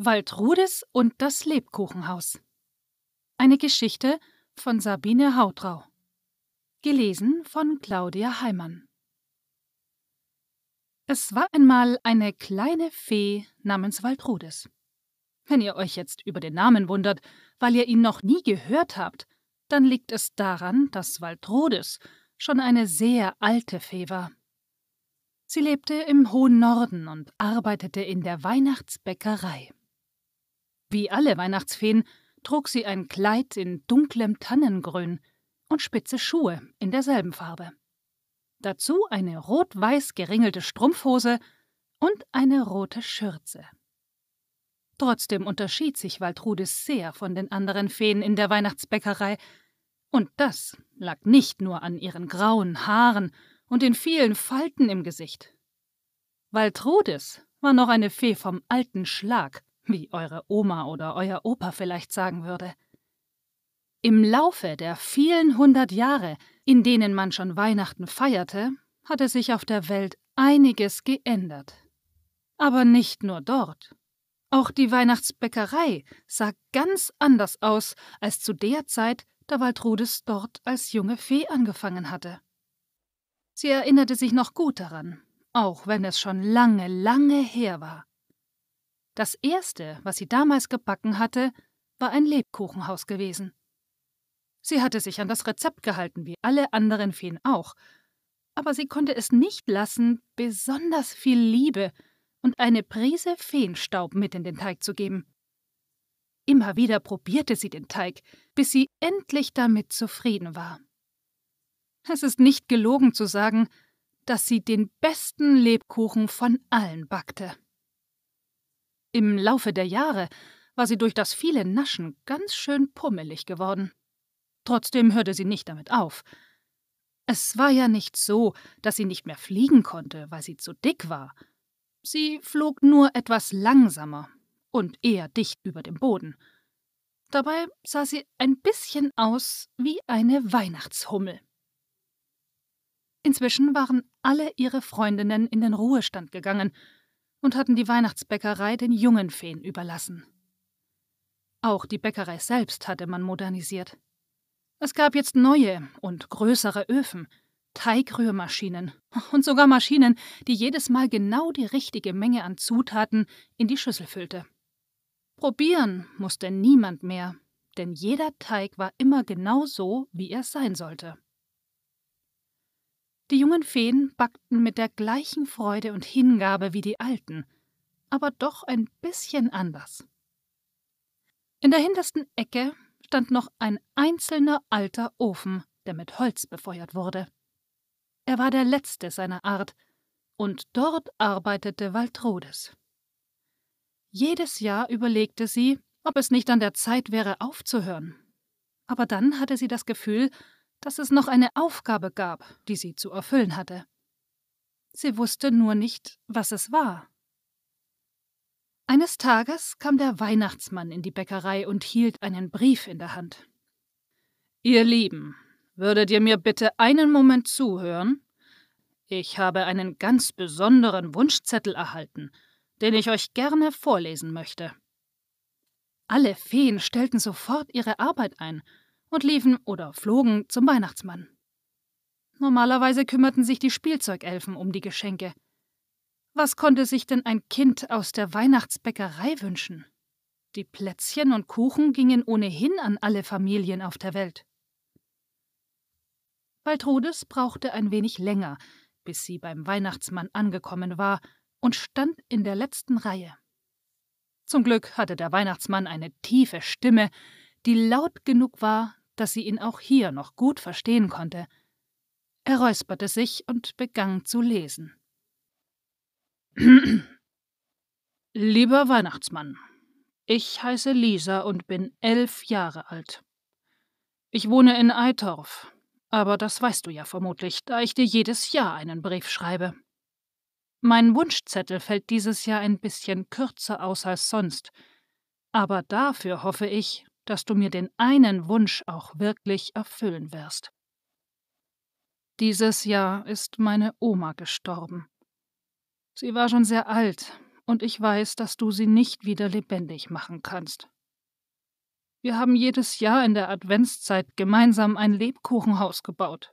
Waltrudis und das Lebkuchenhaus. Eine Geschichte von Sabine Hautrau. Gelesen von Claudia Heimann. Es war einmal eine kleine Fee namens Waltrudis. Wenn ihr euch jetzt über den Namen wundert, weil ihr ihn noch nie gehört habt, dann liegt es daran, dass Waltrudis schon eine sehr alte Fee war. Sie lebte im hohen Norden und arbeitete in der Weihnachtsbäckerei. Wie alle Weihnachtsfeen trug sie ein Kleid in dunklem Tannengrün und spitze Schuhe in derselben Farbe. Dazu eine rot-weiß geringelte Strumpfhose und eine rote Schürze. Trotzdem unterschied sich Waltrudis sehr von den anderen Feen in der Weihnachtsbäckerei, und das lag nicht nur an ihren grauen Haaren und den vielen Falten im Gesicht. Waltrudis war noch eine Fee vom alten Schlag wie eure Oma oder euer Opa vielleicht sagen würde. Im Laufe der vielen hundert Jahre, in denen man schon Weihnachten feierte, hatte sich auf der Welt einiges geändert. Aber nicht nur dort. Auch die Weihnachtsbäckerei sah ganz anders aus als zu der Zeit, da Waltrudis dort als junge Fee angefangen hatte. Sie erinnerte sich noch gut daran, auch wenn es schon lange, lange her war. Das erste, was sie damals gebacken hatte, war ein Lebkuchenhaus gewesen. Sie hatte sich an das Rezept gehalten, wie alle anderen Feen auch, aber sie konnte es nicht lassen, besonders viel Liebe und eine Prise Feenstaub mit in den Teig zu geben. Immer wieder probierte sie den Teig, bis sie endlich damit zufrieden war. Es ist nicht gelogen zu sagen, dass sie den besten Lebkuchen von allen backte. Im Laufe der Jahre war sie durch das viele Naschen ganz schön pummelig geworden. Trotzdem hörte sie nicht damit auf. Es war ja nicht so, dass sie nicht mehr fliegen konnte, weil sie zu dick war. Sie flog nur etwas langsamer und eher dicht über dem Boden. Dabei sah sie ein bisschen aus wie eine Weihnachtshummel. Inzwischen waren alle ihre Freundinnen in den Ruhestand gegangen, und hatten die Weihnachtsbäckerei den jungen Feen überlassen. Auch die Bäckerei selbst hatte man modernisiert. Es gab jetzt neue und größere Öfen, Teigrührmaschinen und sogar Maschinen, die jedes Mal genau die richtige Menge an Zutaten in die Schüssel füllte. Probieren musste niemand mehr, denn jeder Teig war immer genau so, wie er sein sollte. Die jungen Feen backten mit der gleichen Freude und Hingabe wie die alten, aber doch ein bisschen anders. In der hintersten Ecke stand noch ein einzelner alter Ofen, der mit Holz befeuert wurde. Er war der letzte seiner Art, und dort arbeitete Waltrudis. Jedes Jahr überlegte sie, ob es nicht an der Zeit wäre, aufzuhören. Aber dann hatte sie das Gefühl, dass es noch eine Aufgabe gab, die sie zu erfüllen hatte. Sie wusste nur nicht, was es war. Eines Tages kam der Weihnachtsmann in die Bäckerei und hielt einen Brief in der Hand. Ihr Lieben, würdet ihr mir bitte einen Moment zuhören? Ich habe einen ganz besonderen Wunschzettel erhalten, den ich euch gerne vorlesen möchte. Alle Feen stellten sofort ihre Arbeit ein und liefen oder flogen zum Weihnachtsmann. Normalerweise kümmerten sich die Spielzeugelfen um die Geschenke. Was konnte sich denn ein Kind aus der Weihnachtsbäckerei wünschen? Die Plätzchen und Kuchen gingen ohnehin an alle Familien auf der Welt. Waltrudis brauchte ein wenig länger, bis sie beim Weihnachtsmann angekommen war und stand in der letzten Reihe. Zum Glück hatte der Weihnachtsmann eine tiefe Stimme, die laut genug war, dass sie ihn auch hier noch gut verstehen konnte. Er räusperte sich und begann zu lesen. Lieber Weihnachtsmann, ich heiße Lisa und bin elf Jahre alt. Ich wohne in Eitorf, aber das weißt du ja vermutlich, da ich dir jedes Jahr einen Brief schreibe. Mein Wunschzettel fällt dieses Jahr ein bisschen kürzer aus als sonst, aber dafür hoffe ich, dass du mir den einen Wunsch auch wirklich erfüllen wirst. Dieses Jahr ist meine Oma gestorben. Sie war schon sehr alt und ich weiß, dass du sie nicht wieder lebendig machen kannst. Wir haben jedes Jahr in der Adventszeit gemeinsam ein Lebkuchenhaus gebaut.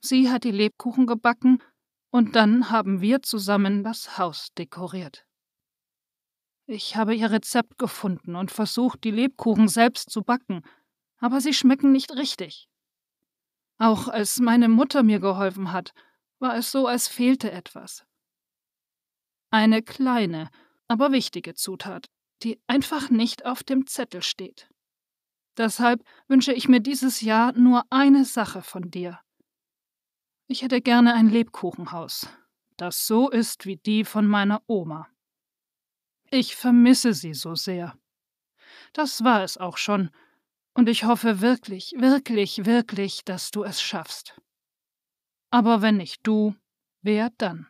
Sie hat die Lebkuchen gebacken und dann haben wir zusammen das Haus dekoriert. Ich habe ihr Rezept gefunden und versucht, die Lebkuchen selbst zu backen, aber sie schmecken nicht richtig. Auch als meine Mutter mir geholfen hat, war es so, als fehlte etwas. Eine kleine, aber wichtige Zutat, die einfach nicht auf dem Zettel steht. Deshalb wünsche ich mir dieses Jahr nur eine Sache von dir. Ich hätte gerne ein Lebkuchenhaus, das so ist wie die von meiner Oma. Ich vermisse sie so sehr. Das war es auch schon, und ich hoffe wirklich, wirklich, wirklich, dass du es schaffst. Aber wenn nicht du, wer dann?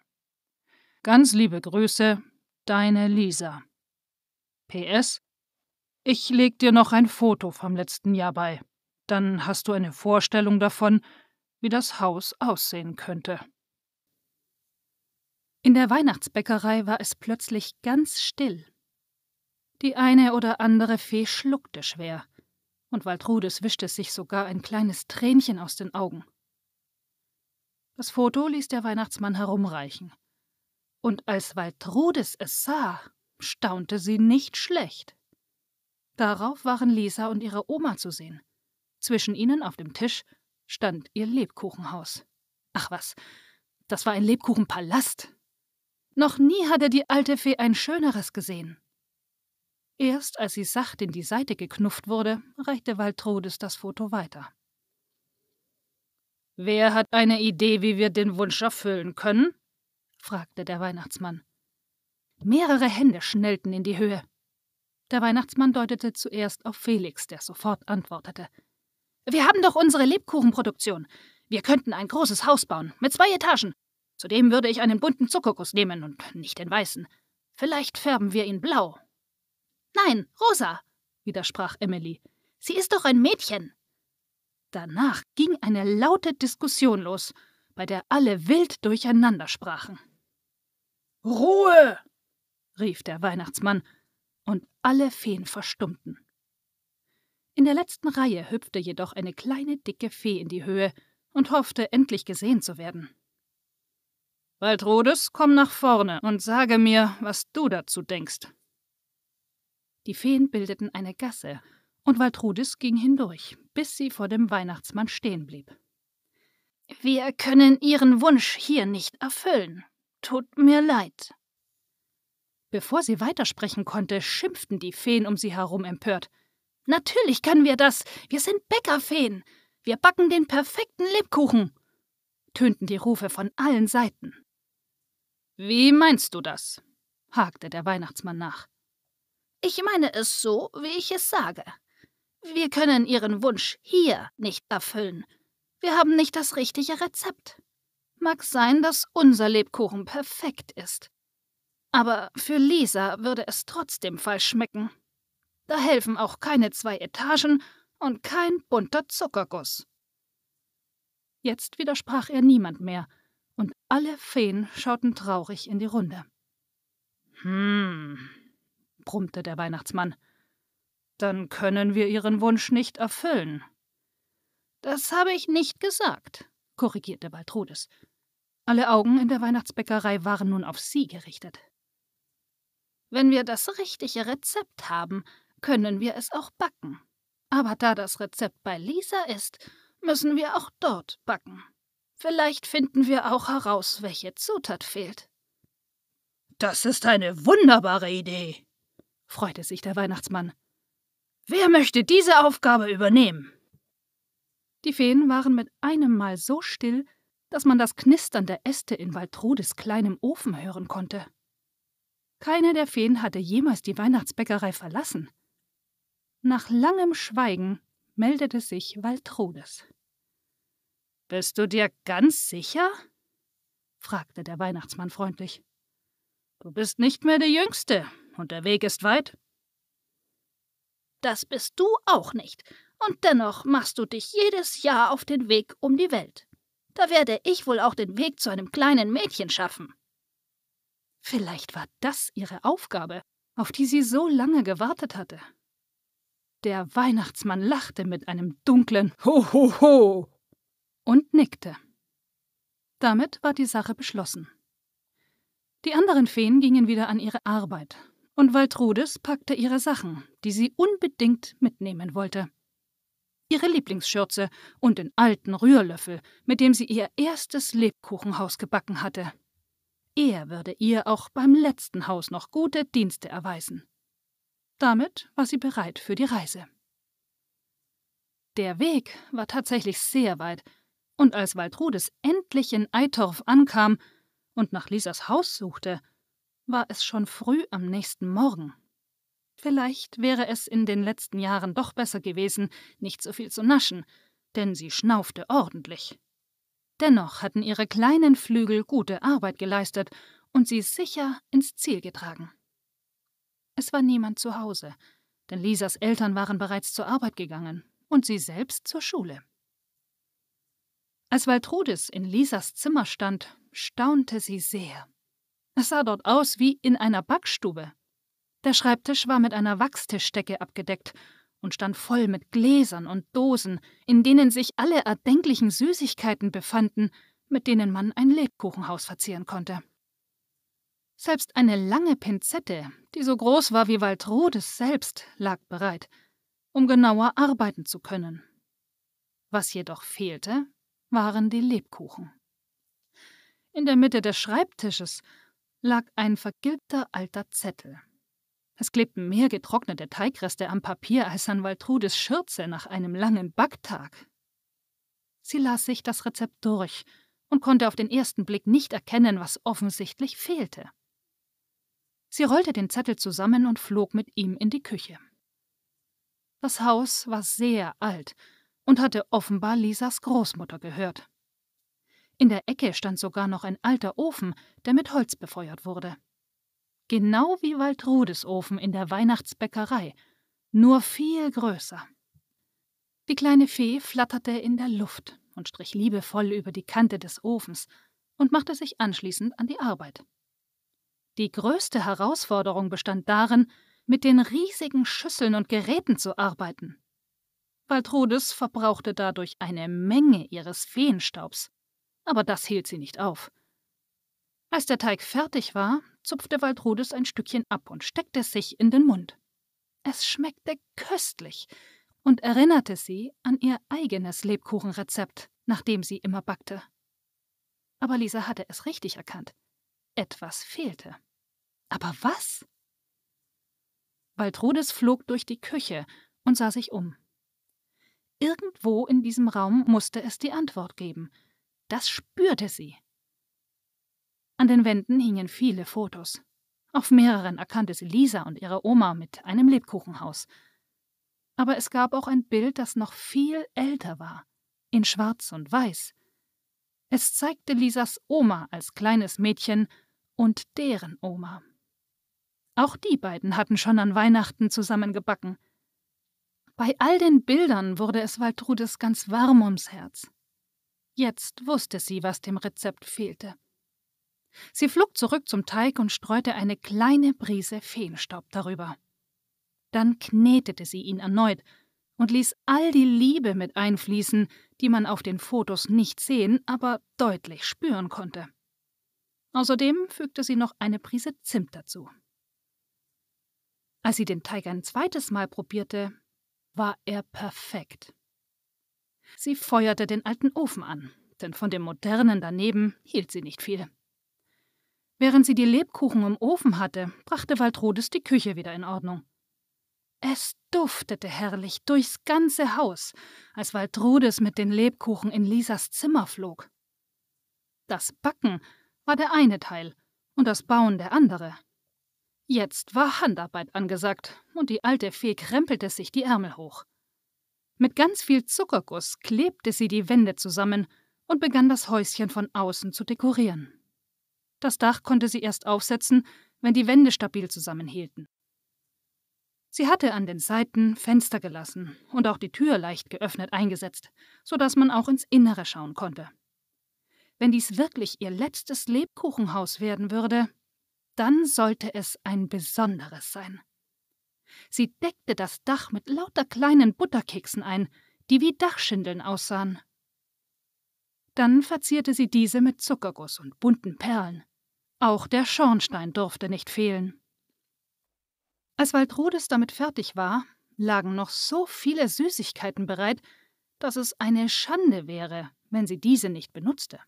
Ganz liebe Grüße, deine Lisa. PS Ich leg dir noch ein Foto vom letzten Jahr bei. Dann hast du eine Vorstellung davon, wie das Haus aussehen könnte. In der Weihnachtsbäckerei war es plötzlich ganz still. Die eine oder andere Fee schluckte schwer, und Waltrudes wischte sich sogar ein kleines Tränchen aus den Augen. Das Foto ließ der Weihnachtsmann herumreichen. Und als Waltrudes es sah, staunte sie nicht schlecht. Darauf waren Lisa und ihre Oma zu sehen. Zwischen ihnen auf dem Tisch stand ihr Lebkuchenhaus. Ach was, das war ein Lebkuchenpalast. Noch nie hatte die alte Fee ein schöneres gesehen. Erst als sie sacht in die Seite geknufft wurde, reichte Waltrudes das Foto weiter. Wer hat eine Idee, wie wir den Wunsch erfüllen können? fragte der Weihnachtsmann. Mehrere Hände schnellten in die Höhe. Der Weihnachtsmann deutete zuerst auf Felix, der sofort antwortete. Wir haben doch unsere Lebkuchenproduktion. Wir könnten ein großes Haus bauen, mit zwei Etagen. Zudem würde ich einen bunten Zuckerguss nehmen und nicht den weißen. Vielleicht färben wir ihn blau. Nein, rosa, widersprach Emily. Sie ist doch ein Mädchen. Danach ging eine laute Diskussion los, bei der alle wild durcheinander sprachen. Ruhe! rief der Weihnachtsmann, und alle Feen verstummten. In der letzten Reihe hüpfte jedoch eine kleine, dicke Fee in die Höhe und hoffte, endlich gesehen zu werden. Waldrodes, komm nach vorne und sage mir, was du dazu denkst. Die Feen bildeten eine Gasse, und Waltrudis ging hindurch, bis sie vor dem Weihnachtsmann stehen blieb. Wir können Ihren Wunsch hier nicht erfüllen. Tut mir leid. Bevor sie weitersprechen konnte, schimpften die Feen um sie herum empört. Natürlich können wir das. Wir sind Bäckerfeen. Wir backen den perfekten Lebkuchen. tönten die Rufe von allen Seiten. Wie meinst du das? hakte der Weihnachtsmann nach. Ich meine es so, wie ich es sage. Wir können Ihren Wunsch hier nicht erfüllen. Wir haben nicht das richtige Rezept. Mag sein, dass unser Lebkuchen perfekt ist. Aber für Lisa würde es trotzdem falsch schmecken. Da helfen auch keine zwei Etagen und kein bunter Zuckerguss. Jetzt widersprach er niemand mehr, und alle Feen schauten traurig in die Runde. Hm, brummte der Weihnachtsmann. Dann können wir Ihren Wunsch nicht erfüllen. Das habe ich nicht gesagt, korrigierte Baltrudes. Alle Augen in der Weihnachtsbäckerei waren nun auf sie gerichtet. Wenn wir das richtige Rezept haben, können wir es auch backen. Aber da das Rezept bei Lisa ist, müssen wir auch dort backen. Vielleicht finden wir auch heraus, welche Zutat fehlt. Das ist eine wunderbare Idee, freute sich der Weihnachtsmann. Wer möchte diese Aufgabe übernehmen? Die Feen waren mit einem Mal so still, dass man das Knistern der Äste in Waltrudes kleinem Ofen hören konnte. Keine der Feen hatte jemals die Weihnachtsbäckerei verlassen. Nach langem Schweigen meldete sich Waltrudes. Bist du dir ganz sicher? fragte der Weihnachtsmann freundlich. Du bist nicht mehr der Jüngste, und der Weg ist weit. Das bist du auch nicht, und dennoch machst du dich jedes Jahr auf den Weg um die Welt. Da werde ich wohl auch den Weg zu einem kleinen Mädchen schaffen. Vielleicht war das ihre Aufgabe, auf die sie so lange gewartet hatte. Der Weihnachtsmann lachte mit einem dunklen Ho, ho, ho und nickte. Damit war die Sache beschlossen. Die anderen Feen gingen wieder an ihre Arbeit, und Waltrudis packte ihre Sachen, die sie unbedingt mitnehmen wollte. Ihre Lieblingsschürze und den alten Rührlöffel, mit dem sie ihr erstes Lebkuchenhaus gebacken hatte. Er würde ihr auch beim letzten Haus noch gute Dienste erweisen. Damit war sie bereit für die Reise. Der Weg war tatsächlich sehr weit, und als Waltrudis endlich in Eitorf ankam und nach Lisas Haus suchte, war es schon früh am nächsten Morgen. Vielleicht wäre es in den letzten Jahren doch besser gewesen, nicht so viel zu naschen, denn sie schnaufte ordentlich. Dennoch hatten ihre kleinen Flügel gute Arbeit geleistet und sie sicher ins Ziel getragen. Es war niemand zu Hause, denn Lisas Eltern waren bereits zur Arbeit gegangen und sie selbst zur Schule. Als Waltrudis in Lisas Zimmer stand, staunte sie sehr. Es sah dort aus wie in einer Backstube. Der Schreibtisch war mit einer Wachstischdecke abgedeckt und stand voll mit Gläsern und Dosen, in denen sich alle erdenklichen Süßigkeiten befanden, mit denen man ein Lebkuchenhaus verzieren konnte. Selbst eine lange Pinzette, die so groß war wie Waltrudis selbst, lag bereit, um genauer arbeiten zu können. Was jedoch fehlte, waren die Lebkuchen. In der Mitte des Schreibtisches lag ein vergilbter alter Zettel. Es klebten mehr getrocknete Teigreste am Papier als an Waltrudes Schürze nach einem langen Backtag. Sie las sich das Rezept durch und konnte auf den ersten Blick nicht erkennen, was offensichtlich fehlte. Sie rollte den Zettel zusammen und flog mit ihm in die Küche. Das Haus war sehr alt und hatte offenbar Lisas Großmutter gehört. In der Ecke stand sogar noch ein alter Ofen, der mit Holz befeuert wurde. Genau wie Waltrudes Ofen in der Weihnachtsbäckerei, nur viel größer. Die kleine Fee flatterte in der Luft und strich liebevoll über die Kante des Ofens und machte sich anschließend an die Arbeit. Die größte Herausforderung bestand darin, mit den riesigen Schüsseln und Geräten zu arbeiten. Waltrudis verbrauchte dadurch eine Menge ihres Feenstaubs. Aber das hielt sie nicht auf. Als der Teig fertig war, zupfte Waltrudis ein Stückchen ab und steckte es sich in den Mund. Es schmeckte köstlich und erinnerte sie an ihr eigenes Lebkuchenrezept, nach dem sie immer backte. Aber Lisa hatte es richtig erkannt. Etwas fehlte. Aber was? Waltrudis flog durch die Küche und sah sich um. Irgendwo in diesem Raum musste es die Antwort geben. Das spürte sie. An den Wänden hingen viele Fotos. Auf mehreren erkannte sie Lisa und ihre Oma mit einem Lebkuchenhaus. Aber es gab auch ein Bild, das noch viel älter war, in Schwarz und Weiß. Es zeigte Lisas Oma als kleines Mädchen und deren Oma. Auch die beiden hatten schon an Weihnachten zusammen gebacken. Bei all den Bildern wurde es Waltrudes ganz warm ums Herz. Jetzt wusste sie, was dem Rezept fehlte. Sie flog zurück zum Teig und streute eine kleine Prise Feenstaub darüber. Dann knetete sie ihn erneut und ließ all die Liebe mit einfließen, die man auf den Fotos nicht sehen, aber deutlich spüren konnte. Außerdem fügte sie noch eine Prise Zimt dazu. Als sie den Teig ein zweites Mal probierte, war er perfekt. Sie feuerte den alten Ofen an, denn von dem modernen daneben hielt sie nicht viel. Während sie die Lebkuchen im Ofen hatte, brachte Waltrudis die Küche wieder in Ordnung. Es duftete herrlich durchs ganze Haus, als Waltrudis mit den Lebkuchen in Lisas Zimmer flog. Das Backen war der eine Teil und das Bauen der andere. Jetzt war Handarbeit angesagt, und die alte Fee krempelte sich die Ärmel hoch. Mit ganz viel Zuckerguss klebte sie die Wände zusammen und begann das Häuschen von außen zu dekorieren. Das Dach konnte sie erst aufsetzen, wenn die Wände stabil zusammenhielten. Sie hatte an den Seiten Fenster gelassen und auch die Tür leicht geöffnet eingesetzt, so dass man auch ins Innere schauen konnte. Wenn dies wirklich ihr letztes Lebkuchenhaus werden würde, dann sollte es ein besonderes sein. Sie deckte das Dach mit lauter kleinen Butterkeksen ein, die wie Dachschindeln aussahen. Dann verzierte sie diese mit Zuckerguss und bunten Perlen. Auch der Schornstein durfte nicht fehlen. Als Waltrudes damit fertig war, lagen noch so viele Süßigkeiten bereit, dass es eine Schande wäre, wenn sie diese nicht benutzte.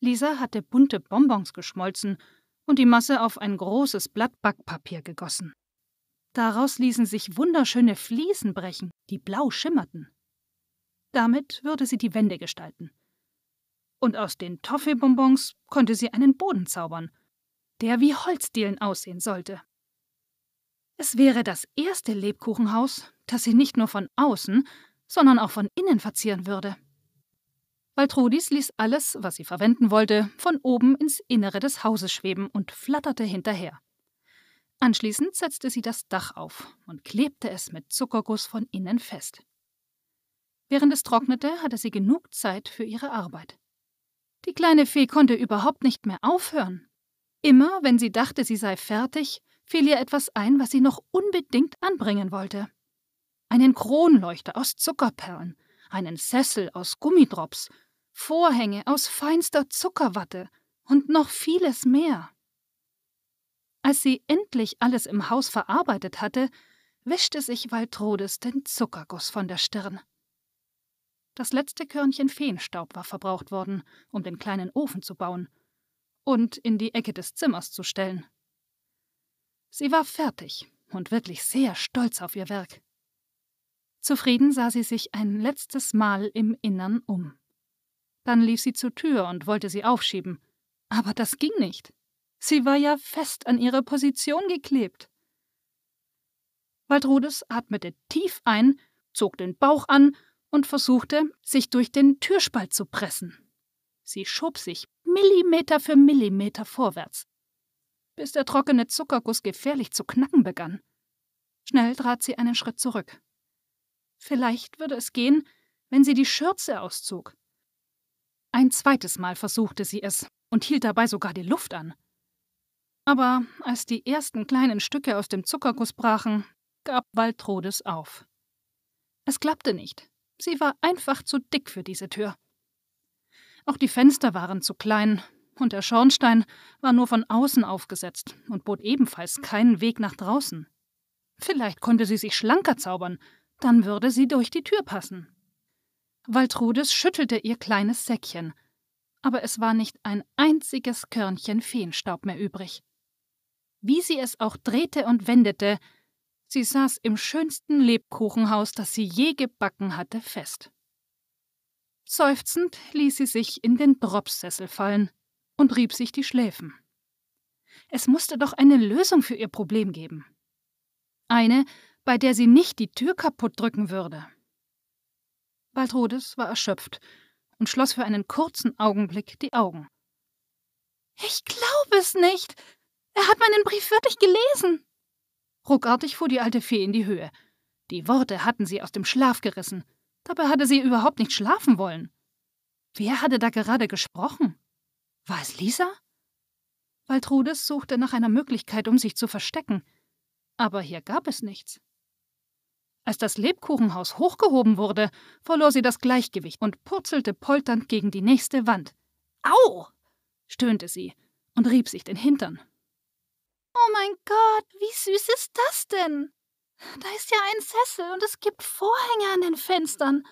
Lisa hatte bunte Bonbons geschmolzen und die Masse auf ein großes Blatt Backpapier gegossen. Daraus ließen sich wunderschöne Fliesen brechen, die blau schimmerten. Damit würde sie die Wände gestalten. Und aus den Toffeebonbons konnte sie einen Boden zaubern, der wie Holzdielen aussehen sollte. Es wäre das erste Lebkuchenhaus, das sie nicht nur von außen, sondern auch von innen verzieren würde. Waltrudis ließ alles, was sie verwenden wollte, von oben ins Innere des Hauses schweben und flatterte hinterher. Anschließend setzte sie das Dach auf und klebte es mit Zuckerguss von innen fest. Während es trocknete, hatte sie genug Zeit für ihre Arbeit. Die kleine Fee konnte überhaupt nicht mehr aufhören. Immer, wenn sie dachte, sie sei fertig, fiel ihr etwas ein, was sie noch unbedingt anbringen wollte. Einen Kronleuchter aus Zuckerperlen, einen Sessel aus Gummidrops, Vorhänge aus feinster Zuckerwatte und noch vieles mehr. Als sie endlich alles im Haus verarbeitet hatte, wischte sich Waltrodes den Zuckerguss von der Stirn. Das letzte Körnchen Feenstaub war verbraucht worden, um den kleinen Ofen zu bauen und in die Ecke des Zimmers zu stellen. Sie war fertig und wirklich sehr stolz auf ihr Werk. Zufrieden sah sie sich ein letztes Mal im Innern um. Dann lief sie zur Tür und wollte sie aufschieben. Aber das ging nicht. Sie war ja fest an ihre Position geklebt. Waldrudes atmete tief ein, zog den Bauch an und versuchte, sich durch den Türspalt zu pressen. Sie schob sich Millimeter für Millimeter vorwärts, bis der trockene Zuckerguss gefährlich zu knacken begann. Schnell trat sie einen Schritt zurück. Vielleicht würde es gehen, wenn sie die Schürze auszog. Ein zweites Mal versuchte sie es und hielt dabei sogar die Luft an. Aber als die ersten kleinen Stücke aus dem Zuckerguss brachen, gab Waltrodes auf. Es klappte nicht. Sie war einfach zu dick für diese Tür. Auch die Fenster waren zu klein, und der Schornstein war nur von außen aufgesetzt und bot ebenfalls keinen Weg nach draußen. Vielleicht konnte sie sich schlanker zaubern, dann würde sie durch die Tür passen. Waltrudes schüttelte ihr kleines Säckchen, aber es war nicht ein einziges Körnchen Feenstaub mehr übrig. Wie sie es auch drehte und wendete, sie saß im schönsten Lebkuchenhaus, das sie je gebacken hatte, fest. Seufzend ließ sie sich in den Dropsessel fallen und rieb sich die Schläfen. Es musste doch eine Lösung für ihr Problem geben. Eine, bei der sie nicht die Tür kaputt drücken würde. Waltrudes war erschöpft und schloss für einen kurzen Augenblick die Augen. Ich glaube es nicht, er hat meinen Brief wirklich gelesen. Ruckartig fuhr die alte Fee in die Höhe. Die Worte hatten sie aus dem Schlaf gerissen. Dabei hatte sie überhaupt nicht schlafen wollen. Wer hatte da gerade gesprochen? War es Lisa? Waltrudes suchte nach einer Möglichkeit, um sich zu verstecken. Aber hier gab es nichts. Als das Lebkuchenhaus hochgehoben wurde, verlor sie das Gleichgewicht und purzelte polternd gegen die nächste Wand. Au! stöhnte sie und rieb sich den Hintern. Oh mein Gott, wie süß ist das denn? Da ist ja ein Sessel und es gibt Vorhänge an den Fenstern.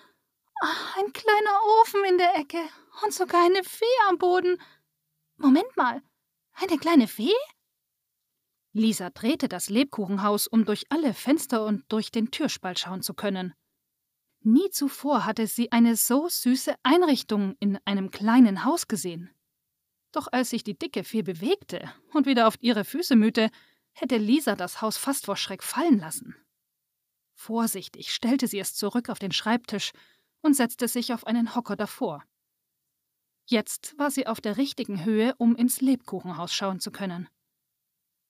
Ach, ein kleiner Ofen in der Ecke und sogar eine Fee am Boden. Moment mal, eine kleine Fee? Lisa drehte das Lebkuchenhaus, um durch alle Fenster und durch den Türspalt schauen zu können. Nie zuvor hatte sie eine so süße Einrichtung in einem kleinen Haus gesehen. Doch als sich die dicke Fee bewegte und wieder auf ihre Füße mühte, hätte Lisa das Haus fast vor Schreck fallen lassen. Vorsichtig stellte sie es zurück auf den Schreibtisch und setzte sich auf einen Hocker davor. Jetzt war sie auf der richtigen Höhe, um ins Lebkuchenhaus schauen zu können.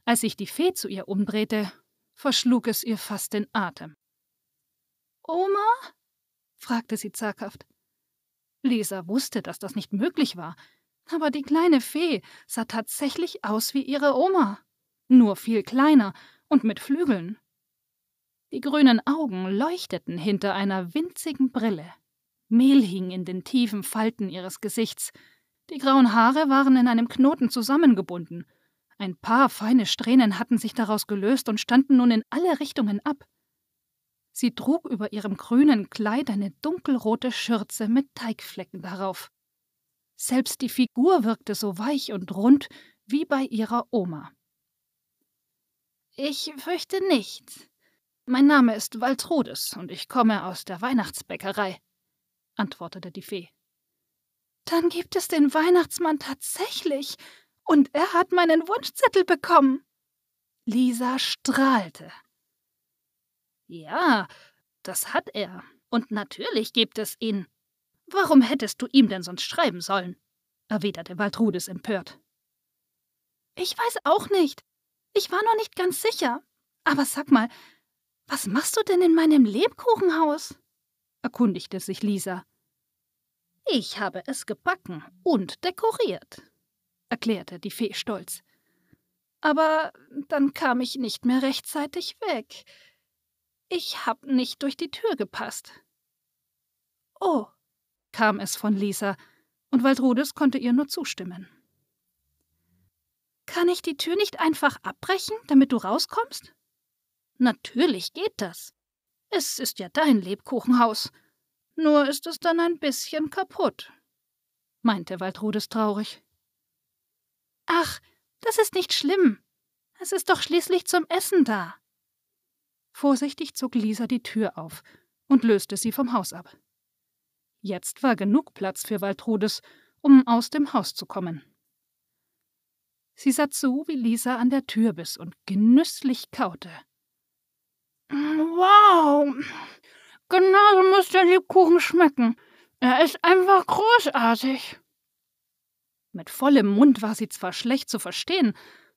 Als sich die Fee zu ihr umdrehte, verschlug es ihr fast den Atem. Oma? fragte sie zaghaft. Lisa wusste, dass das nicht möglich war, Aber die kleine Fee sah tatsächlich aus wie ihre Oma, nur viel kleiner und mit Flügeln. Die grünen Augen leuchteten hinter einer winzigen Brille. Mehl hing in den tiefen Falten ihres Gesichts. Die grauen Haare waren in einem Knoten zusammengebunden. Ein paar feine Strähnen hatten sich daraus gelöst und standen nun in alle Richtungen ab. Sie trug über ihrem grünen Kleid eine dunkelrote Schürze mit Teigflecken darauf. Selbst die Figur wirkte so weich und rund wie bei ihrer Oma. Ich fürchte nicht. Mein Name ist Waltrudes und ich komme aus der Weihnachtsbäckerei, antwortete die Fee. Dann gibt es den Weihnachtsmann tatsächlich, und er hat meinen Wunschzettel bekommen. Lisa strahlte. Ja, das hat er, und natürlich gibt es ihn. Warum hättest du ihm denn sonst schreiben sollen? erwiderte Waltrudes empört. Ich weiß auch nicht. Ich war noch nicht ganz sicher. Aber sag mal, was machst du denn in meinem Lebkuchenhaus? erkundigte sich Lisa. Ich habe es gebacken und dekoriert, erklärte die Fee stolz. Aber dann kam ich nicht mehr rechtzeitig weg. Ich hab nicht durch die Tür gepasst. Oh, kam es von Lisa, und Waldrudes konnte ihr nur zustimmen. Kann ich die Tür nicht einfach abbrechen, damit du rauskommst? Natürlich geht das. Es ist ja dein Lebkuchenhaus. Nur ist es dann ein bisschen kaputt, meinte Waldrudes traurig. Ach, das ist nicht schlimm. Es ist doch schließlich zum Essen da. Vorsichtig zog Lisa die Tür auf und löste sie vom Haus ab. Jetzt war genug Platz für Waltrudes, um aus dem Haus zu kommen. Sie sah zu, wie Lisa an der Tür biss und genüsslich kaute. Wow! Genau so muss der Lebkuchen schmecken. Er ist einfach großartig. Mit vollem Mund war sie zwar schlecht zu verstehen,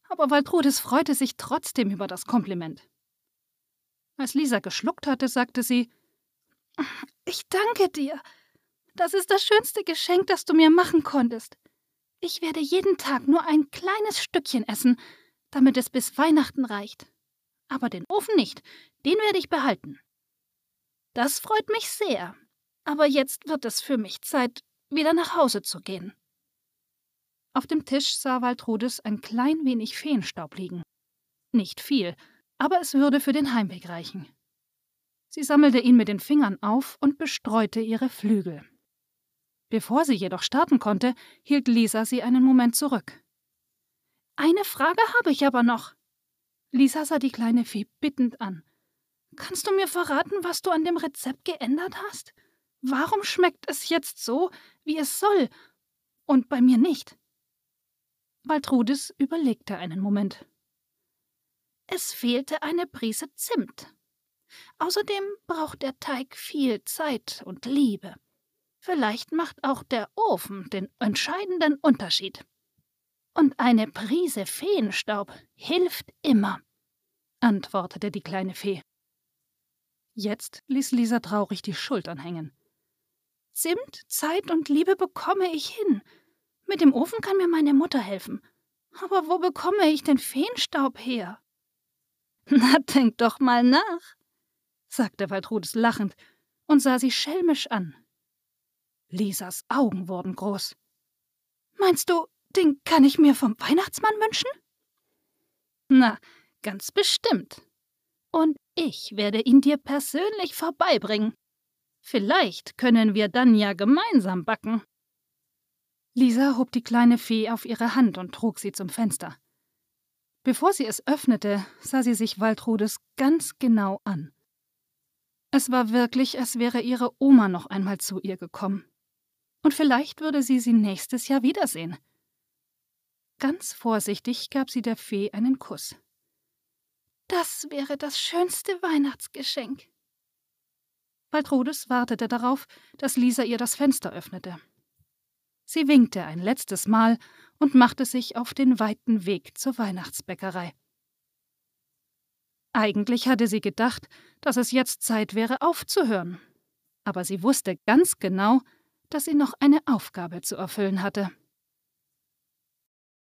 aber Waltrudes freute sich trotzdem über das Kompliment. Als Lisa geschluckt hatte, sagte sie: Ich danke dir. Das ist das schönste Geschenk, das du mir machen konntest. Ich werde jeden Tag nur ein kleines Stückchen essen, damit es bis Weihnachten reicht. Aber den Ofen nicht, den werde ich behalten. Das freut mich sehr. Aber jetzt wird es für mich Zeit, wieder nach Hause zu gehen. Auf dem Tisch sah Waltrudes ein klein wenig Feenstaub liegen. Nicht viel, aber es würde für den Heimweg reichen. Sie sammelte ihn mit den Fingern auf und bestreute ihre Flügel. Bevor sie jedoch starten konnte, hielt Lisa sie einen Moment zurück. Eine Frage habe ich aber noch. Lisa sah die kleine Fee bittend an. Kannst du mir verraten, was du an dem Rezept geändert hast? Warum schmeckt es jetzt so, wie es soll, und bei mir nicht? Waltrudis überlegte einen Moment. Es fehlte eine Prise Zimt. Außerdem braucht der Teig viel Zeit und Liebe. Vielleicht macht auch der Ofen den entscheidenden Unterschied. Und eine Prise Feenstaub hilft immer, antwortete die kleine Fee. Jetzt ließ Lisa traurig die Schultern hängen. Zimt, Zeit und Liebe bekomme ich hin. Mit dem Ofen kann mir meine Mutter helfen. Aber wo bekomme ich den Feenstaub her? Na, denk doch mal nach, sagte Waltrudes lachend und sah sie schelmisch an. Lisas Augen wurden groß. Meinst du, den kann ich mir vom Weihnachtsmann wünschen? Na, ganz bestimmt. Und ich werde ihn dir persönlich vorbeibringen. Vielleicht können wir dann ja gemeinsam backen. Lisa hob die kleine Fee auf ihre Hand und trug sie zum Fenster. Bevor sie es öffnete, sah sie sich Waltrudes ganz genau an. Es war wirklich, als wäre ihre Oma noch einmal zu ihr gekommen und vielleicht würde sie sie nächstes Jahr wiedersehen. Ganz vorsichtig gab sie der Fee einen Kuss. Das wäre das schönste Weihnachtsgeschenk. Waltrudis wartete darauf, dass Lisa ihr das Fenster öffnete. Sie winkte ein letztes Mal und machte sich auf den weiten Weg zur Weihnachtsbäckerei. Eigentlich hatte sie gedacht, dass es jetzt Zeit wäre, aufzuhören. Aber sie wusste ganz genau, dass sie noch eine Aufgabe zu erfüllen hatte.